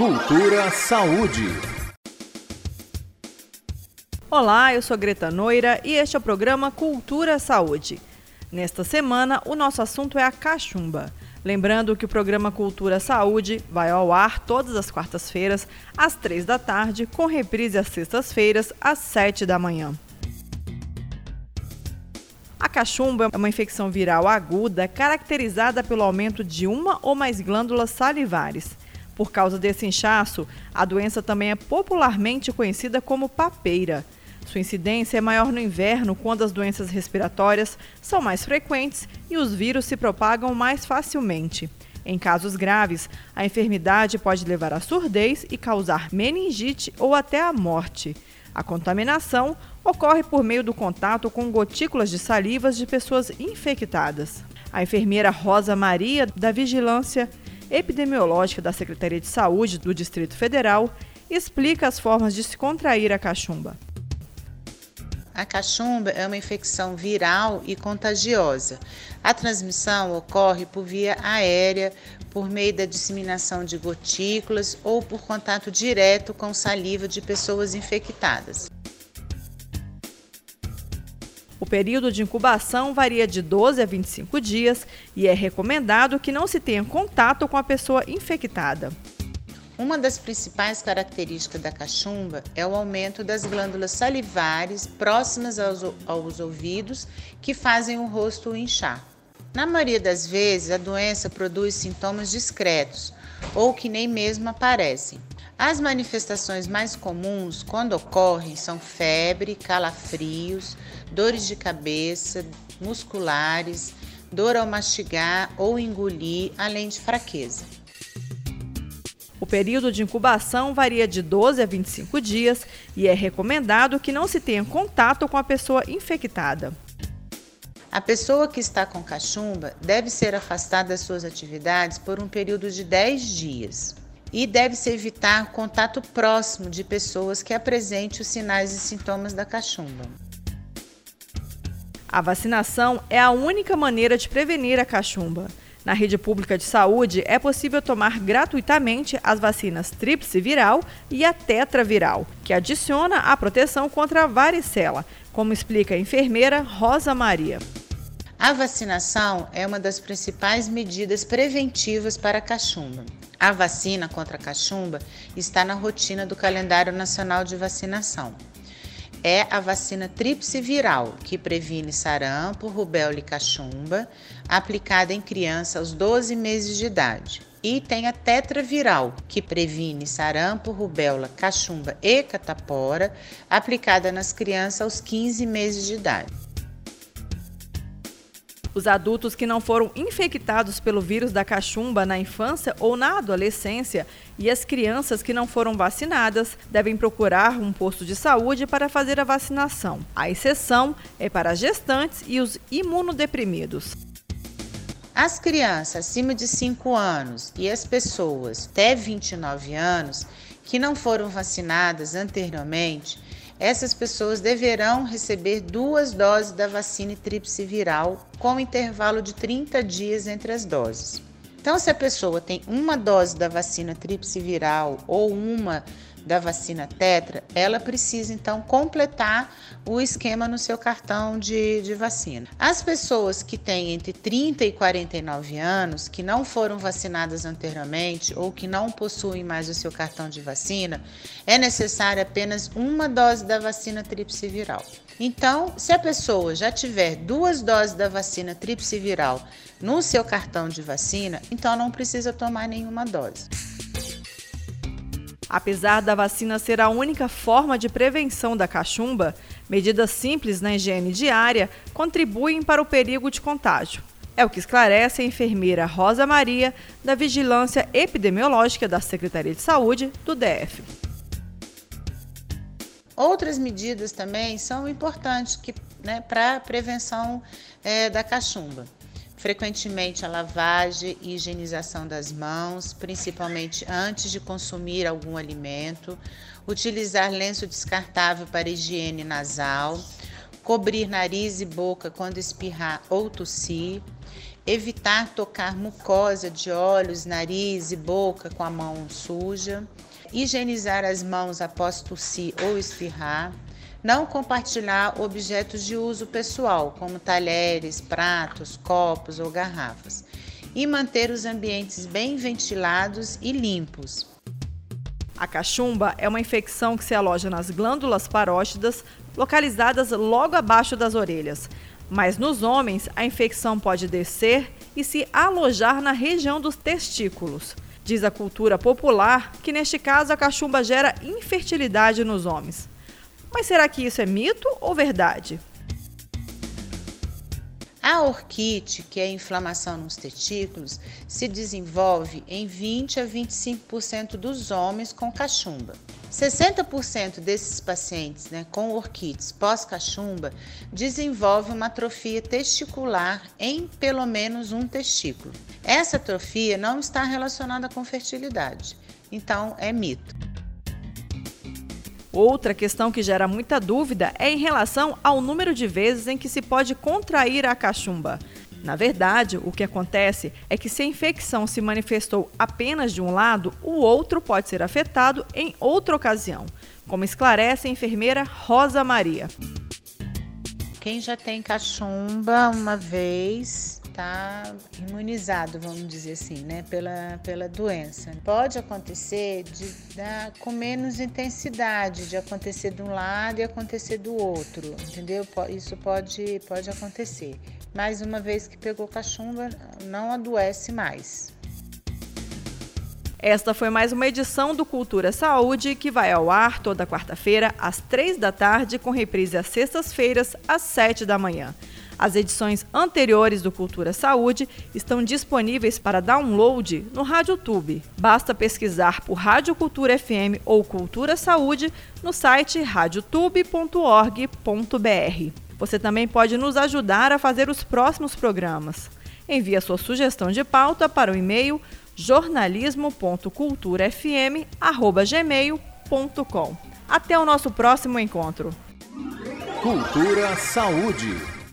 Cultura Saúde. Olá, eu sou Greta Noira e este é o programa Cultura Saúde. Nesta semana, o nosso assunto é a cachumba. Lembrando que o programa Cultura Saúde vai ao ar todas as quartas-feiras, às três da tarde, com reprise às sextas-feiras, às sete da manhã. A cachumba é uma infecção viral aguda caracterizada pelo aumento de uma ou mais glândulas salivares. Por causa desse inchaço, a doença também é popularmente conhecida como papeira. Sua incidência é maior no inverno, quando as doenças respiratórias são mais frequentes e os vírus se propagam mais facilmente. Em casos graves, a enfermidade pode levar à surdez e causar meningite ou até a morte. A contaminação ocorre por meio do contato com gotículas de salivas de pessoas infectadas. A enfermeira Rosa Maria, da Vigilância Epidemiológica da Secretaria de Saúde do Distrito Federal, explica as formas de se contrair a cachumba. A cachumba é uma infecção viral e contagiosa. A transmissão ocorre por via aérea, por meio da disseminação de gotículas ou por contato direto com saliva de pessoas infectadas. Período de incubação varia de 12 a 25 dias e é recomendado que não se tenha contato com a pessoa infectada. Uma das principais características da cachumba é o aumento das glândulas salivares próximas aos, aos ouvidos que fazem o rosto inchar. Na maioria das vezes, a doença produz sintomas discretos ou que nem mesmo aparecem. As manifestações mais comuns, quando ocorrem, são febre, calafrios, dores de cabeça, musculares, dor ao mastigar ou engolir, além de fraqueza. O período de incubação varia de 12 a 25 dias e é recomendado que não se tenha contato com a pessoa infectada. A pessoa que está com cachumba deve ser afastada das suas atividades por um período de 10 dias e deve-se evitar contato próximo de pessoas que apresentem os sinais e sintomas da cachumba. A vacinação é a única maneira de prevenir a cachumba. Na rede pública de saúde, é possível tomar gratuitamente as vacinas tríplice viral e a tetraviral, que adiciona a proteção contra a varicela, como explica a enfermeira Rosa Maria. A vacinação é uma das principais medidas preventivas para a cachumba. A vacina contra a cachumba está na rotina do calendário nacional de vacinação. É a vacina tríplice viral, que previne sarampo, rubéola e cachumba, aplicada em criança aos 12 meses de idade. E tem a tetraviral, que previne sarampo, rubéola, cachumba e catapora, aplicada nas crianças aos 15 meses de idade. Os adultos que não foram infectados pelo vírus da cachumba na infância ou na adolescência e as crianças que não foram vacinadas devem procurar um posto de saúde para fazer a vacinação. A exceção é para gestantes e os imunodeprimidos. As crianças acima de 5 anos e as pessoas até 29 anos que não foram vacinadas anteriormente essas pessoas deverão receber duas doses da vacina tríplice viral com intervalo de 30 dias entre as doses. Então, se a pessoa tem uma dose da vacina tríplice viral ou uma da vacina tetra, ela precisa então completar o esquema no seu cartão de, de vacina. As pessoas que têm entre 30 e 49 anos, que não foram vacinadas anteriormente ou que não possuem mais o seu cartão de vacina, é necessária apenas uma dose da vacina tríplice viral. Então, se a pessoa já tiver duas doses da vacina tríplice viral no seu cartão de vacina, então não precisa tomar nenhuma dose. Apesar da vacina ser a única forma de prevenção da cachumba, medidas simples na higiene diária contribuem para o perigo de contágio. É o que esclarece a enfermeira Rosa Maria, da Vigilância Epidemiológica da Secretaria de Saúde do DF. Outras medidas também são importantes né, para a prevenção é, da cachumba. Frequentemente a lavagem e higienização das mãos, principalmente antes de consumir algum alimento, utilizar lenço descartável para higiene nasal, cobrir nariz e boca quando espirrar ou tossir, evitar tocar mucosa de olhos, nariz e boca com a mão suja, higienizar as mãos após tossir ou espirrar, não compartilhar objetos de uso pessoal, como talheres, pratos, copos ou garrafas, e manter os ambientes bem ventilados e limpos. A cachumba é uma infecção que se aloja nas glândulas parótidas, localizadas logo abaixo das orelhas. Mas nos homens, a infecção pode descer e se alojar na região dos testículos. Diz a cultura popular que, neste caso, a cachumba gera infertilidade nos homens. Mas será que isso é mito ou verdade? A orquite, que é a inflamação nos testículos, se desenvolve em 20 a 25% dos homens com cachumba. 60% desses pacientes né, com orquites pós-cachumba desenvolvem uma atrofia testicular em pelo menos um testículo. Essa atrofia não está relacionada com fertilidade, então é mito. Outra questão que gera muita dúvida é em relação ao número de vezes em que se pode contrair a cachumba. Na verdade, o que acontece é que se a infecção se manifestou apenas de um lado, o outro pode ser afetado em outra ocasião, como esclarece a enfermeira Rosa Maria. Quem já tem cachumba uma vez está imunizado, vamos dizer assim, né, pela, pela doença. Pode acontecer de, da, com menos intensidade, de acontecer de um lado e acontecer do outro, entendeu? Isso pode, pode acontecer. Mas uma vez que pegou cachumba, não adoece mais. Esta foi mais uma edição do Cultura Saúde, que vai ao ar toda quarta-feira, às três da tarde, com reprise às sextas-feiras, às sete da manhã. As edições anteriores do Cultura Saúde estão disponíveis para download no RádioTube. Basta pesquisar por Rádio Cultura FM ou Cultura Saúde no site radiotube.org.br. Você também pode nos ajudar a fazer os próximos programas. Envie a sua sugestão de pauta para o e-mail jornalismo.culturafm@gmail.com. Até o nosso próximo encontro. Cultura Saúde.